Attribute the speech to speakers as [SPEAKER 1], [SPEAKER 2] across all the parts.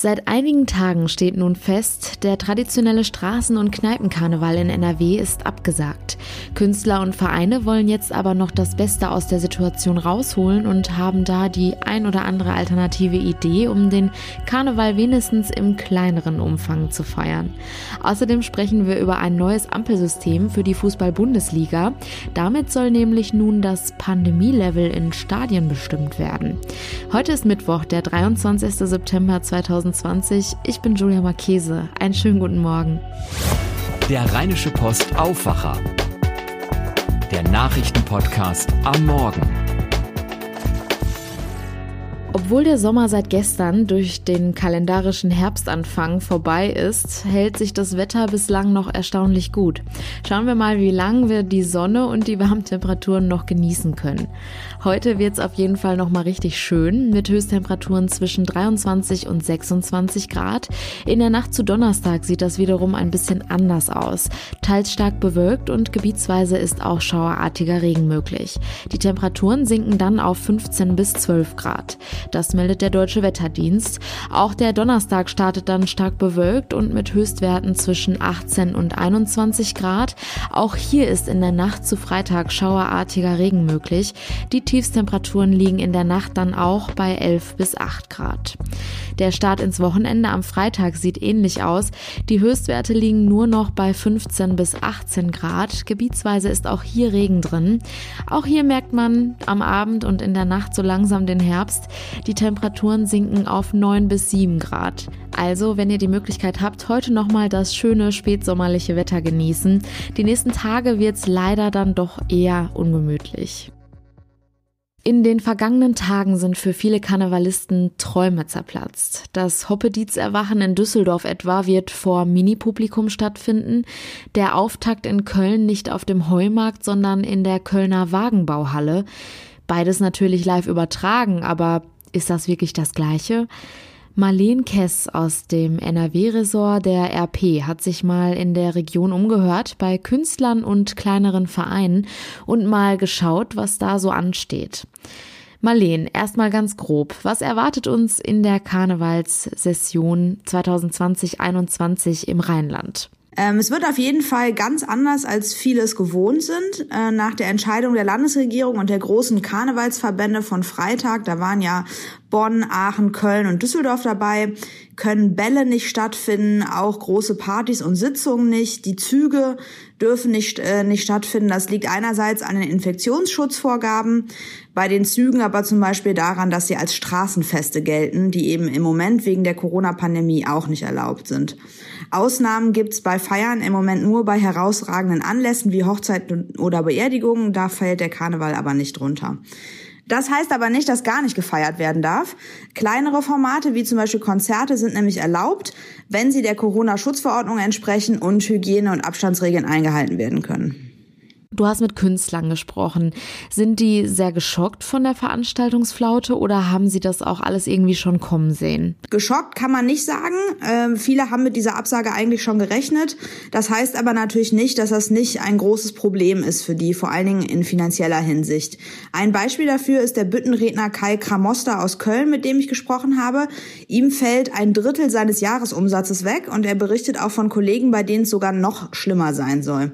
[SPEAKER 1] Seit einigen Tagen steht nun fest, der traditionelle Straßen- und Kneipenkarneval in NRW ist abgesagt. Künstler und Vereine wollen jetzt aber noch das Beste aus der Situation rausholen und haben da die ein oder andere alternative Idee, um den Karneval wenigstens im kleineren Umfang zu feiern. Außerdem sprechen wir über ein neues Ampelsystem für die Fußball-Bundesliga. Damit soll nämlich nun das Pandemielevel in Stadien bestimmt werden. Heute ist Mittwoch, der 23. September 2020. 2020. Ich bin Julia Marchese. Einen schönen guten Morgen.
[SPEAKER 2] Der Rheinische Post Aufwacher. Der Nachrichtenpodcast am Morgen.
[SPEAKER 1] Obwohl der Sommer seit gestern durch den kalendarischen Herbstanfang vorbei ist, hält sich das Wetter bislang noch erstaunlich gut. Schauen wir mal, wie lange wir die Sonne und die Warmtemperaturen noch genießen können. Heute wird es auf jeden Fall noch mal richtig schön mit Höchsttemperaturen zwischen 23 und 26 Grad. In der Nacht zu Donnerstag sieht das wiederum ein bisschen anders aus. Teils stark bewölkt und gebietsweise ist auch schauerartiger Regen möglich. Die Temperaturen sinken dann auf 15 bis 12 Grad. Das meldet der Deutsche Wetterdienst. Auch der Donnerstag startet dann stark bewölkt und mit Höchstwerten zwischen 18 und 21 Grad. Auch hier ist in der Nacht zu Freitag schauerartiger Regen möglich. Die Tiefstemperaturen liegen in der Nacht dann auch bei 11 bis 8 Grad. Der Start ins Wochenende am Freitag sieht ähnlich aus. Die Höchstwerte liegen nur noch bei 15 bis 18 Grad. Gebietsweise ist auch hier Regen drin. Auch hier merkt man am Abend und in der Nacht so langsam den Herbst. Die Temperaturen sinken auf 9 bis 7 Grad. Also, wenn ihr die Möglichkeit habt, heute nochmal das schöne spätsommerliche Wetter genießen. Die nächsten Tage wird es leider dann doch eher ungemütlich. In den vergangenen Tagen sind für viele Karnevalisten Träume zerplatzt. Das Hoppedietz-Erwachen in Düsseldorf etwa wird vor Mini-Publikum stattfinden. Der Auftakt in Köln nicht auf dem Heumarkt, sondern in der Kölner Wagenbauhalle. Beides natürlich live übertragen, aber ist das wirklich das Gleiche? Marleen Kess aus dem NRW-Ressort der RP hat sich mal in der Region umgehört bei Künstlern und kleineren Vereinen und mal geschaut, was da so ansteht. Marleen, erstmal ganz grob. Was erwartet uns in der Karnevalssession 2020-21 im Rheinland?
[SPEAKER 3] Ähm, es wird auf jeden Fall ganz anders, als viele es gewohnt sind. Äh, nach der Entscheidung der Landesregierung und der großen Karnevalsverbände von Freitag, da waren ja Bonn, Aachen, Köln und Düsseldorf dabei, können Bälle nicht stattfinden, auch große Partys und Sitzungen nicht. Die Züge dürfen nicht, äh, nicht stattfinden. Das liegt einerseits an den Infektionsschutzvorgaben, bei den Zügen aber zum Beispiel daran, dass sie als Straßenfeste gelten, die eben im Moment wegen der Corona-Pandemie auch nicht erlaubt sind. Ausnahmen gibt's bei Feiern im Moment nur bei herausragenden Anlässen wie Hochzeiten oder Beerdigungen. Da fällt der Karneval aber nicht drunter. Das heißt aber nicht, dass gar nicht gefeiert werden darf. Kleinere Formate wie zum Beispiel Konzerte sind nämlich erlaubt, wenn sie der Corona-Schutzverordnung entsprechen und Hygiene- und Abstandsregeln eingehalten werden können.
[SPEAKER 1] Du hast mit Künstlern gesprochen. Sind die sehr geschockt von der Veranstaltungsflaute oder haben sie das auch alles irgendwie schon kommen sehen?
[SPEAKER 3] Geschockt kann man nicht sagen. Ähm, viele haben mit dieser Absage eigentlich schon gerechnet. Das heißt aber natürlich nicht, dass das nicht ein großes Problem ist für die, vor allen Dingen in finanzieller Hinsicht. Ein Beispiel dafür ist der Büttenredner Kai Kramoster aus Köln, mit dem ich gesprochen habe. Ihm fällt ein Drittel seines Jahresumsatzes weg und er berichtet auch von Kollegen, bei denen es sogar noch schlimmer sein soll.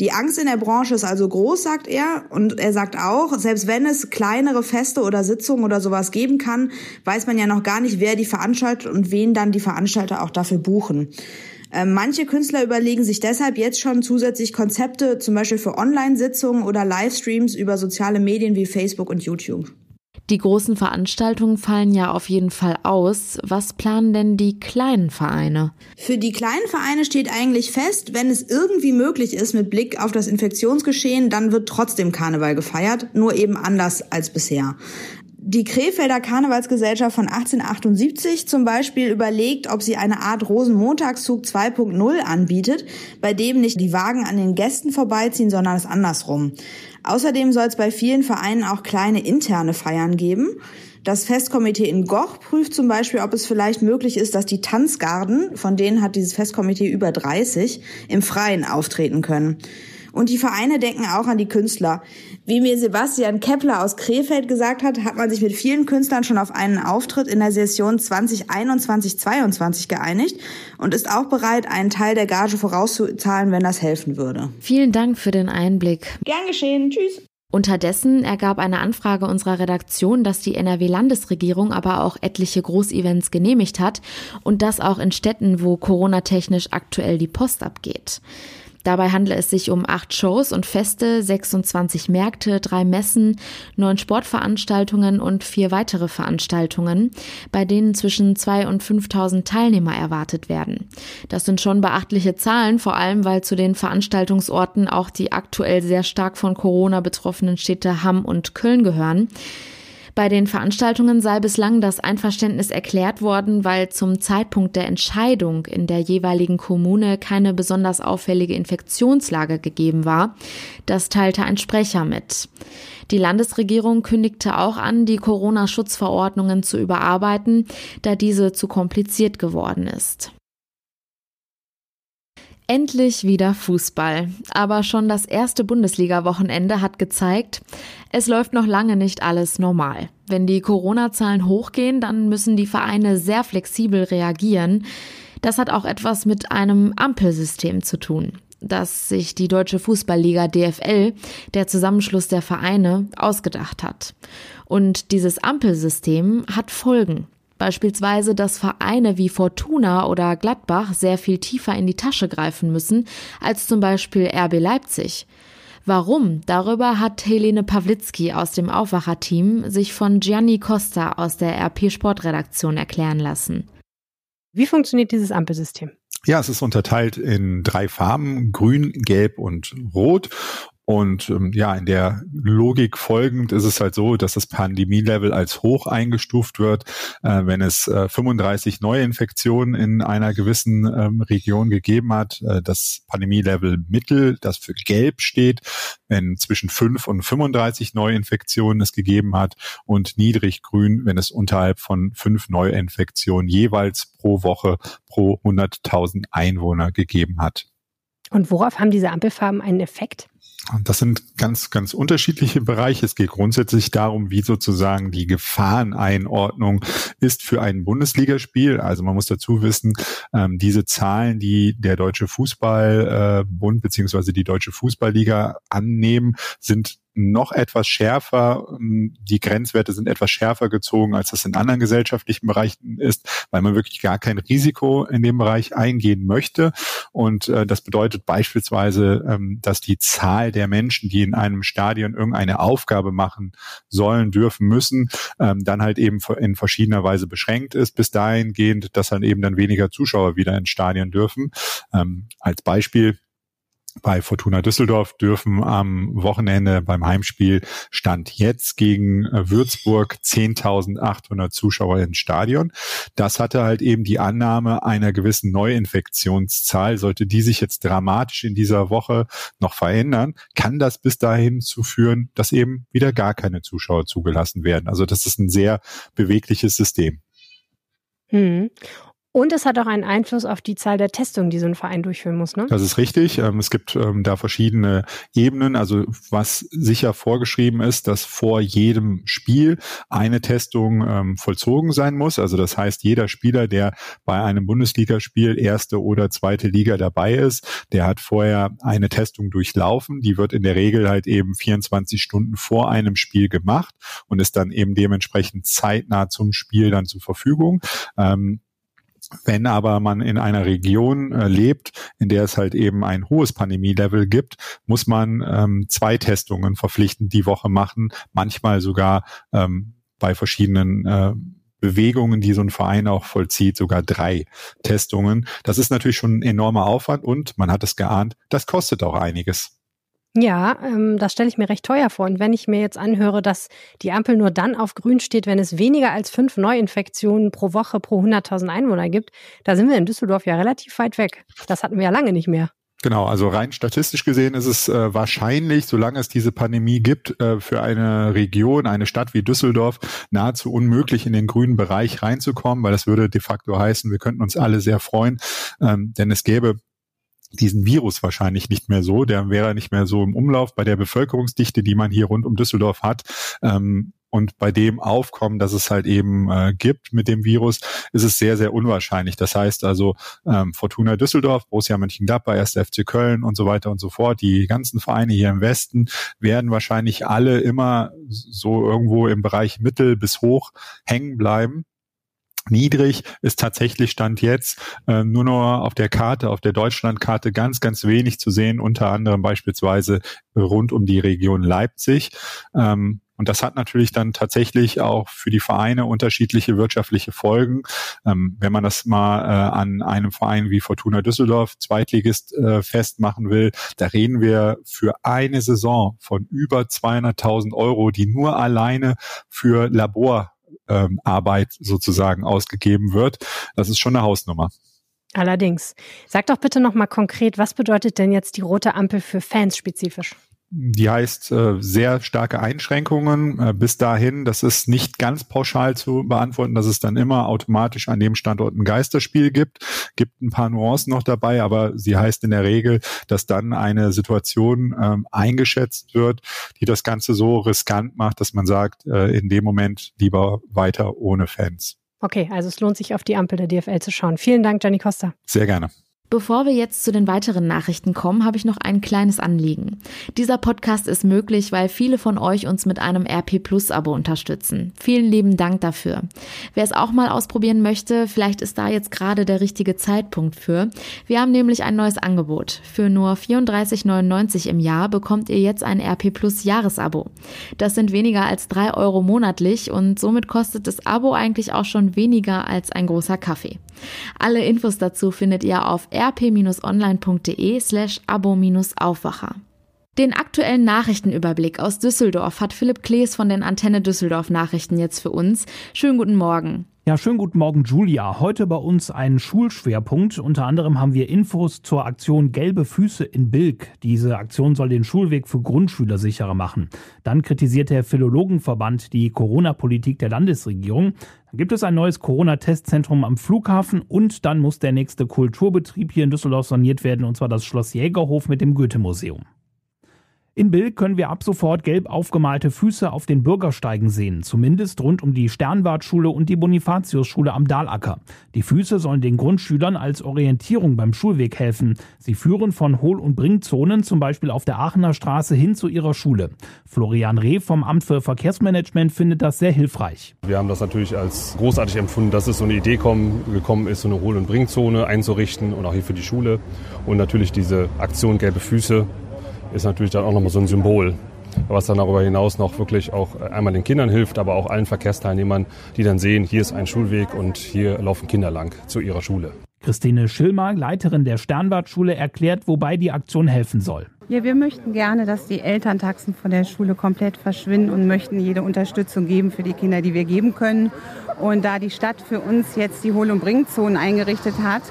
[SPEAKER 3] Die Angst in der Branche ist also groß, sagt er. Und er sagt auch, selbst wenn es kleinere Feste oder Sitzungen oder sowas geben kann, weiß man ja noch gar nicht, wer die veranstaltet und wen dann die Veranstalter auch dafür buchen. Ähm, manche Künstler überlegen sich deshalb jetzt schon zusätzlich Konzepte, zum Beispiel für Online-Sitzungen oder Livestreams über soziale Medien wie Facebook und YouTube.
[SPEAKER 1] Die großen Veranstaltungen fallen ja auf jeden Fall aus. Was planen denn die kleinen Vereine?
[SPEAKER 3] Für die kleinen Vereine steht eigentlich fest, wenn es irgendwie möglich ist mit Blick auf das Infektionsgeschehen, dann wird trotzdem Karneval gefeiert, nur eben anders als bisher. Die Krefelder Karnevalsgesellschaft von 1878 zum Beispiel überlegt, ob sie eine Art Rosenmontagszug 2.0 anbietet, bei dem nicht die Wagen an den Gästen vorbeiziehen, sondern es andersrum. Außerdem soll es bei vielen Vereinen auch kleine interne Feiern geben. Das Festkomitee in Goch prüft zum Beispiel, ob es vielleicht möglich ist, dass die Tanzgarden, von denen hat dieses Festkomitee über 30, im Freien auftreten können. Und die Vereine denken auch an die Künstler. Wie mir Sebastian Kepler aus Krefeld gesagt hat, hat man sich mit vielen Künstlern schon auf einen Auftritt in der Session 2021-22 geeinigt und ist auch bereit, einen Teil der Gage vorauszuzahlen, wenn das helfen würde.
[SPEAKER 1] Vielen Dank für den Einblick.
[SPEAKER 3] Gern geschehen. Tschüss.
[SPEAKER 1] Unterdessen ergab eine Anfrage unserer Redaktion, dass die NRW-Landesregierung aber auch etliche Großevents genehmigt hat und das auch in Städten, wo Corona-technisch aktuell die Post abgeht. Dabei handle es sich um acht Shows und Feste, 26 Märkte, drei Messen, neun Sportveranstaltungen und vier weitere Veranstaltungen, bei denen zwischen zwei und 5.000 Teilnehmer erwartet werden. Das sind schon beachtliche Zahlen, vor allem weil zu den Veranstaltungsorten auch die aktuell sehr stark von Corona betroffenen Städte Hamm und Köln gehören. Bei den Veranstaltungen sei bislang das Einverständnis erklärt worden, weil zum Zeitpunkt der Entscheidung in der jeweiligen Kommune keine besonders auffällige Infektionslage gegeben war. Das teilte ein Sprecher mit. Die Landesregierung kündigte auch an, die Corona-Schutzverordnungen zu überarbeiten, da diese zu kompliziert geworden ist. Endlich wieder Fußball. Aber schon das erste Bundesliga-Wochenende hat gezeigt, es läuft noch lange nicht alles normal. Wenn die Corona-Zahlen hochgehen, dann müssen die Vereine sehr flexibel reagieren. Das hat auch etwas mit einem Ampelsystem zu tun, das sich die Deutsche Fußballliga DFL, der Zusammenschluss der Vereine, ausgedacht hat. Und dieses Ampelsystem hat Folgen. Beispielsweise, dass Vereine wie Fortuna oder Gladbach sehr viel tiefer in die Tasche greifen müssen als zum Beispiel RB Leipzig. Warum? Darüber hat Helene Pawlitzki aus dem Aufwacherteam sich von Gianni Costa aus der RP Sportredaktion erklären lassen.
[SPEAKER 4] Wie funktioniert dieses Ampelsystem?
[SPEAKER 5] Ja, es ist unterteilt in drei Farben, grün, gelb und rot. Und ähm, ja, in der Logik folgend ist es halt so, dass das Pandemielevel als hoch eingestuft wird, äh, wenn es äh, 35 Neuinfektionen in einer gewissen ähm, Region gegeben hat. Äh, das Pandemielevel Mittel, das für Gelb steht, wenn zwischen 5 und 35 Neuinfektionen es gegeben hat und niedrig grün, wenn es unterhalb von 5 Neuinfektionen jeweils pro Woche pro 100.000 Einwohner gegeben hat.
[SPEAKER 4] Und worauf haben diese Ampelfarben einen Effekt?
[SPEAKER 5] Das sind ganz, ganz unterschiedliche Bereiche. Es geht grundsätzlich darum, wie sozusagen die Gefahreneinordnung ist für ein Bundesligaspiel. Also man muss dazu wissen, ähm, diese Zahlen, die der Deutsche Fußballbund äh, beziehungsweise die Deutsche Fußballliga annehmen, sind noch etwas schärfer. Ähm, die Grenzwerte sind etwas schärfer gezogen, als das in anderen gesellschaftlichen Bereichen ist, weil man wirklich gar kein Risiko in dem Bereich eingehen möchte. Und äh, das bedeutet beispielsweise, ähm, dass die Zahl der Menschen, die in einem Stadion irgendeine Aufgabe machen sollen, dürfen, müssen, ähm, dann halt eben in verschiedener Weise beschränkt ist, bis dahingehend, dass dann eben dann weniger Zuschauer wieder ins Stadion dürfen. Ähm, als Beispiel bei Fortuna Düsseldorf dürfen am Wochenende beim Heimspiel Stand jetzt gegen äh, Würzburg 10.800 Zuschauer ins Stadion. Das hatte halt eben die Annahme einer gewissen Neuinfektionszahl. Sollte die sich jetzt dramatisch in dieser Woche noch verändern, kann das bis dahin zu führen, dass eben wieder gar keine Zuschauer zugelassen werden. Also das ist ein sehr bewegliches System.
[SPEAKER 4] Hm. Und es hat auch einen Einfluss auf die Zahl der Testungen, die so ein Verein durchführen muss, ne?
[SPEAKER 5] Das ist richtig. Ähm, es gibt ähm, da verschiedene Ebenen. Also was sicher vorgeschrieben ist, dass vor jedem Spiel eine Testung ähm, vollzogen sein muss. Also das heißt, jeder Spieler, der bei einem Bundesligaspiel erste oder zweite Liga dabei ist, der hat vorher eine Testung durchlaufen. Die wird in der Regel halt eben 24 Stunden vor einem Spiel gemacht und ist dann eben dementsprechend zeitnah zum Spiel dann zur Verfügung. Wenn aber man in einer Region äh, lebt, in der es halt eben ein hohes Pandemielevel gibt, muss man ähm, zwei Testungen verpflichtend die Woche machen, manchmal sogar ähm, bei verschiedenen äh, Bewegungen, die so ein Verein auch vollzieht, sogar drei Testungen. Das ist natürlich schon ein enormer Aufwand und man hat es geahnt, das kostet auch einiges.
[SPEAKER 4] Ja, ähm, das stelle ich mir recht teuer vor. Und wenn ich mir jetzt anhöre, dass die Ampel nur dann auf grün steht, wenn es weniger als fünf Neuinfektionen pro Woche pro 100.000 Einwohner gibt, da sind wir in Düsseldorf ja relativ weit weg. Das hatten wir ja lange nicht mehr.
[SPEAKER 5] Genau, also rein statistisch gesehen ist es äh, wahrscheinlich, solange es diese Pandemie gibt, äh, für eine Region, eine Stadt wie Düsseldorf nahezu unmöglich in den grünen Bereich reinzukommen, weil das würde de facto heißen, wir könnten uns alle sehr freuen, ähm, denn es gäbe diesen Virus wahrscheinlich nicht mehr so, der wäre nicht mehr so im Umlauf bei der Bevölkerungsdichte, die man hier rund um Düsseldorf hat. Ähm, und bei dem Aufkommen, das es halt eben äh, gibt mit dem Virus, ist es sehr, sehr unwahrscheinlich. Das heißt also ähm, Fortuna Düsseldorf, Borussia Mönchengladbach, 1. FC Köln und so weiter und so fort, die ganzen Vereine hier im Westen werden wahrscheinlich alle immer so irgendwo im Bereich mittel bis hoch hängen bleiben niedrig ist tatsächlich Stand jetzt äh, nur noch auf der Karte, auf der Deutschlandkarte ganz, ganz wenig zu sehen, unter anderem beispielsweise rund um die Region Leipzig. Ähm, und das hat natürlich dann tatsächlich auch für die Vereine unterschiedliche wirtschaftliche Folgen. Ähm, wenn man das mal äh, an einem Verein wie Fortuna Düsseldorf, Zweitligist, äh, festmachen will, da reden wir für eine Saison von über 200.000 Euro, die nur alleine für Labor ähm, Arbeit sozusagen ausgegeben wird. Das ist schon eine Hausnummer.
[SPEAKER 4] Allerdings. Sag doch bitte nochmal konkret, was bedeutet denn jetzt die rote Ampel für Fans spezifisch?
[SPEAKER 5] Die heißt äh, sehr starke Einschränkungen äh, bis dahin. Das ist nicht ganz pauschal zu beantworten, dass es dann immer automatisch an dem Standort ein Geisterspiel gibt. Gibt ein paar Nuancen noch dabei, aber sie heißt in der Regel, dass dann eine Situation ähm, eingeschätzt wird, die das Ganze so riskant macht, dass man sagt, äh, in dem Moment lieber weiter ohne Fans.
[SPEAKER 4] Okay, also es lohnt sich auf die Ampel der DFL zu schauen. Vielen Dank, Gianni Costa.
[SPEAKER 5] Sehr gerne.
[SPEAKER 1] Bevor wir jetzt zu den weiteren Nachrichten kommen, habe ich noch ein kleines Anliegen. Dieser Podcast ist möglich, weil viele von euch uns mit einem RP Plus Abo unterstützen. Vielen lieben Dank dafür. Wer es auch mal ausprobieren möchte, vielleicht ist da jetzt gerade der richtige Zeitpunkt für. Wir haben nämlich ein neues Angebot. Für nur 34,99 im Jahr bekommt ihr jetzt ein RP Plus Jahresabo. Das sind weniger als drei Euro monatlich und somit kostet das Abo eigentlich auch schon weniger als ein großer Kaffee. Alle Infos dazu findet ihr auf rp-online.de slash abo-aufwacher. Den aktuellen Nachrichtenüberblick aus Düsseldorf hat Philipp Klees von den Antenne Düsseldorf Nachrichten jetzt für uns. Schönen guten Morgen.
[SPEAKER 6] Ja, schönen guten Morgen, Julia. Heute bei uns ein Schulschwerpunkt. Unter anderem haben wir Infos zur Aktion Gelbe Füße in Bilk. Diese Aktion soll den Schulweg für Grundschüler sicherer machen. Dann kritisiert der Philologenverband die Corona-Politik der Landesregierung. Dann gibt es ein neues Corona-Testzentrum am Flughafen und dann muss der nächste Kulturbetrieb hier in Düsseldorf saniert werden, und zwar das Schloss Jägerhof mit dem Goethe-Museum. In Bild können wir ab sofort gelb aufgemalte Füße auf den Bürgersteigen sehen, zumindest rund um die Sternwartschule und die Bonifatiusschule am Dahlacker. Die Füße sollen den Grundschülern als Orientierung beim Schulweg helfen. Sie führen von Hohl- und Bringzonen, zum Beispiel auf der Aachener Straße, hin zu ihrer Schule. Florian Reh vom Amt für Verkehrsmanagement findet das sehr hilfreich.
[SPEAKER 7] Wir haben das natürlich als großartig empfunden, dass es so eine Idee kommen, gekommen ist, so eine Hohl- und Bringzone einzurichten und auch hier für die Schule. Und natürlich diese Aktion Gelbe Füße ist natürlich dann auch nochmal so ein Symbol, was dann darüber hinaus noch wirklich auch einmal den Kindern hilft, aber auch allen Verkehrsteilnehmern, die dann sehen, hier ist ein Schulweg und hier laufen Kinder lang zu ihrer Schule.
[SPEAKER 6] Christine Schilmer, Leiterin der Sternwartschule, erklärt, wobei die Aktion helfen soll.
[SPEAKER 8] Ja, wir möchten gerne, dass die Elterntaxen von der Schule komplett verschwinden und möchten jede Unterstützung geben für die Kinder, die wir geben können. Und da die Stadt für uns jetzt die Hol- und Bringzonen eingerichtet hat,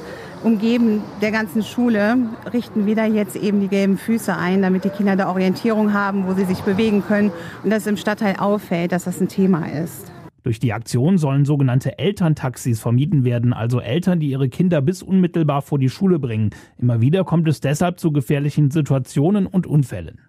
[SPEAKER 8] umgeben der ganzen Schule richten wir da jetzt eben die gelben Füße ein, damit die Kinder da Orientierung haben, wo sie sich bewegen können und dass im Stadtteil auffällt, dass das ein Thema ist.
[SPEAKER 6] Durch die Aktion sollen sogenannte Elterntaxis vermieden werden, also Eltern, die ihre Kinder bis unmittelbar vor die Schule bringen. Immer wieder kommt es deshalb zu gefährlichen Situationen und Unfällen.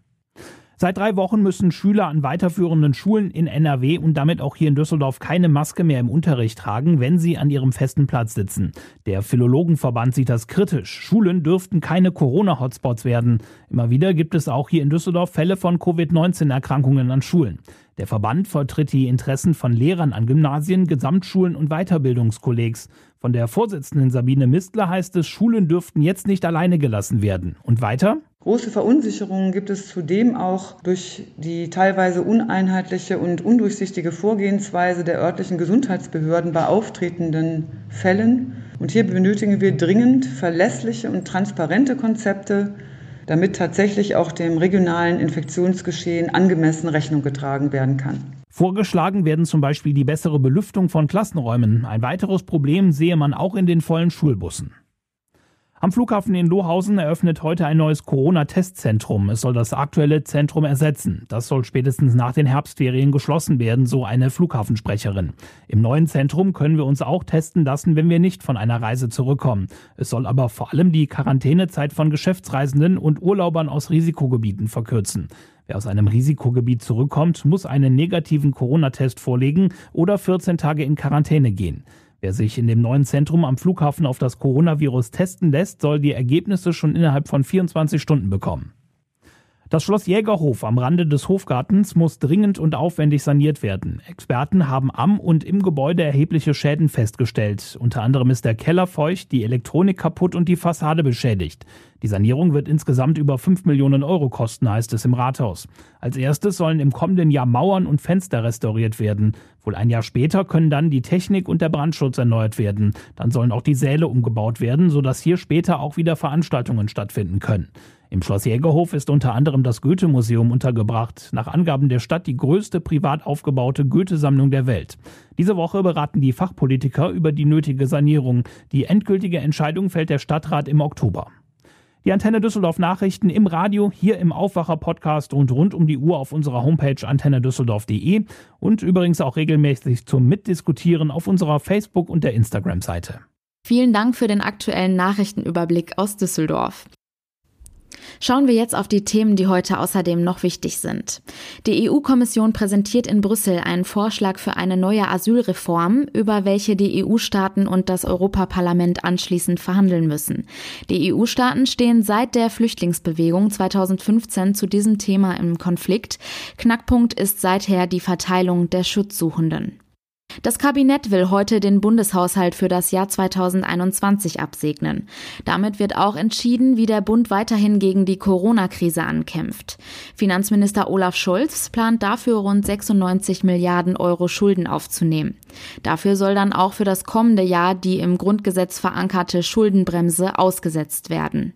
[SPEAKER 6] Seit drei Wochen müssen Schüler an weiterführenden Schulen in NRW und damit auch hier in Düsseldorf keine Maske mehr im Unterricht tragen, wenn sie an ihrem festen Platz sitzen. Der Philologenverband sieht das kritisch. Schulen dürften keine Corona-Hotspots werden. Immer wieder gibt es auch hier in Düsseldorf Fälle von Covid-19-Erkrankungen an Schulen. Der Verband vertritt die Interessen von Lehrern an Gymnasien, Gesamtschulen und Weiterbildungskollegs. Von der Vorsitzenden Sabine Mistler heißt es, Schulen dürften jetzt nicht alleine gelassen werden. Und weiter?
[SPEAKER 9] Große Verunsicherungen gibt es zudem auch durch die teilweise uneinheitliche und undurchsichtige Vorgehensweise der örtlichen Gesundheitsbehörden bei auftretenden Fällen. Und hier benötigen wir dringend verlässliche und transparente Konzepte, damit tatsächlich auch dem regionalen Infektionsgeschehen angemessen Rechnung getragen werden kann.
[SPEAKER 6] Vorgeschlagen werden zum Beispiel die bessere Belüftung von Klassenräumen. Ein weiteres Problem sehe man auch in den vollen Schulbussen. Am Flughafen in Lohausen eröffnet heute ein neues Corona-Testzentrum. Es soll das aktuelle Zentrum ersetzen. Das soll spätestens nach den Herbstferien geschlossen werden, so eine Flughafensprecherin. Im neuen Zentrum können wir uns auch testen lassen, wenn wir nicht von einer Reise zurückkommen. Es soll aber vor allem die Quarantänezeit von Geschäftsreisenden und Urlaubern aus Risikogebieten verkürzen. Wer aus einem Risikogebiet zurückkommt, muss einen negativen Corona-Test vorlegen oder 14 Tage in Quarantäne gehen. Wer sich in dem neuen Zentrum am Flughafen auf das Coronavirus testen lässt, soll die Ergebnisse schon innerhalb von 24 Stunden bekommen. Das Schloss Jägerhof am Rande des Hofgartens muss dringend und aufwendig saniert werden. Experten haben am und im Gebäude erhebliche Schäden festgestellt. Unter anderem ist der Keller feucht, die Elektronik kaputt und die Fassade beschädigt. Die Sanierung wird insgesamt über 5 Millionen Euro kosten, heißt es im Rathaus. Als erstes sollen im kommenden Jahr Mauern und Fenster restauriert werden. Wohl ein Jahr später können dann die Technik und der Brandschutz erneuert werden. Dann sollen auch die Säle umgebaut werden, sodass hier später auch wieder Veranstaltungen stattfinden können. Im Schloss Jägerhof ist unter anderem das Goethe-Museum untergebracht, nach Angaben der Stadt die größte privat aufgebaute Goethe-Sammlung der Welt. Diese Woche beraten die Fachpolitiker über die nötige Sanierung. Die endgültige Entscheidung fällt der Stadtrat im Oktober. Die Antenne Düsseldorf Nachrichten im Radio, hier im Aufwacher Podcast und rund um die Uhr auf unserer Homepage antennedüsseldorf.de und übrigens auch regelmäßig zum Mitdiskutieren auf unserer Facebook- und der Instagram-Seite.
[SPEAKER 1] Vielen Dank für den aktuellen Nachrichtenüberblick aus Düsseldorf. Schauen wir jetzt auf die Themen, die heute außerdem noch wichtig sind. Die EU-Kommission präsentiert in Brüssel einen Vorschlag für eine neue Asylreform, über welche die EU-Staaten und das Europaparlament anschließend verhandeln müssen. Die EU-Staaten stehen seit der Flüchtlingsbewegung 2015 zu diesem Thema im Konflikt. Knackpunkt ist seither die Verteilung der Schutzsuchenden. Das Kabinett will heute den Bundeshaushalt für das Jahr 2021 absegnen. Damit wird auch entschieden, wie der Bund weiterhin gegen die Corona-Krise ankämpft. Finanzminister Olaf Scholz plant dafür rund 96 Milliarden Euro Schulden aufzunehmen. Dafür soll dann auch für das kommende Jahr die im Grundgesetz verankerte Schuldenbremse ausgesetzt werden.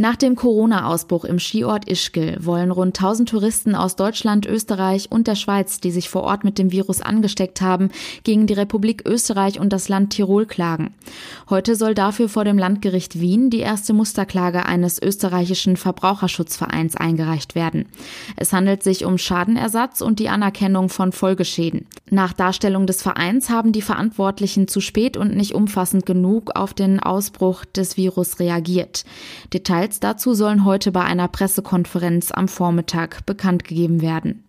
[SPEAKER 1] Nach dem Corona-Ausbruch im Skiort Ischgl wollen rund 1000 Touristen aus Deutschland, Österreich und der Schweiz, die sich vor Ort mit dem Virus angesteckt haben, gegen die Republik Österreich und das Land Tirol klagen. Heute soll dafür vor dem Landgericht Wien die erste Musterklage eines österreichischen Verbraucherschutzvereins eingereicht werden. Es handelt sich um Schadenersatz und die Anerkennung von Folgeschäden. Nach Darstellung des Vereins haben die Verantwortlichen zu spät und nicht umfassend genug auf den Ausbruch des Virus reagiert. Details Details dazu sollen heute bei einer Pressekonferenz am Vormittag bekannt gegeben werden.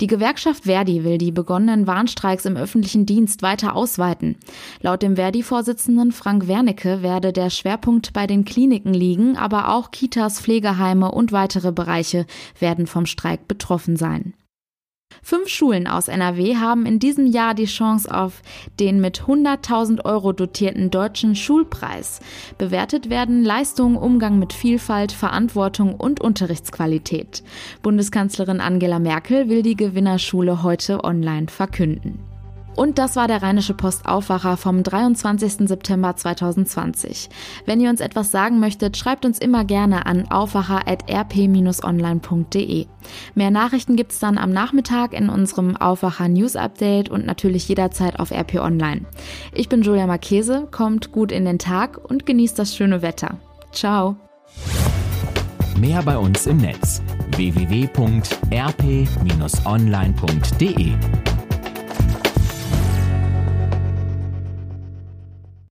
[SPEAKER 1] Die Gewerkschaft Verdi will die begonnenen Warnstreiks im öffentlichen Dienst weiter ausweiten. Laut dem Verdi-Vorsitzenden Frank Wernicke werde der Schwerpunkt bei den Kliniken liegen, aber auch Kitas, Pflegeheime und weitere Bereiche werden vom Streik betroffen sein. Fünf Schulen aus NRW haben in diesem Jahr die Chance auf den mit 100.000 Euro dotierten deutschen Schulpreis. Bewertet werden Leistungen, Umgang mit Vielfalt, Verantwortung und Unterrichtsqualität. Bundeskanzlerin Angela Merkel will die Gewinnerschule heute online verkünden. Und das war der Rheinische Post Aufwacher vom 23. September 2020. Wenn ihr uns etwas sagen möchtet, schreibt uns immer gerne an aufwacher.rp-online.de. Mehr Nachrichten gibt's dann am Nachmittag in unserem Aufwacher News Update und natürlich jederzeit auf RP Online. Ich bin Julia Marchese, kommt gut in den Tag und genießt das schöne Wetter. Ciao.
[SPEAKER 2] Mehr bei uns im Netz www.rp-online.de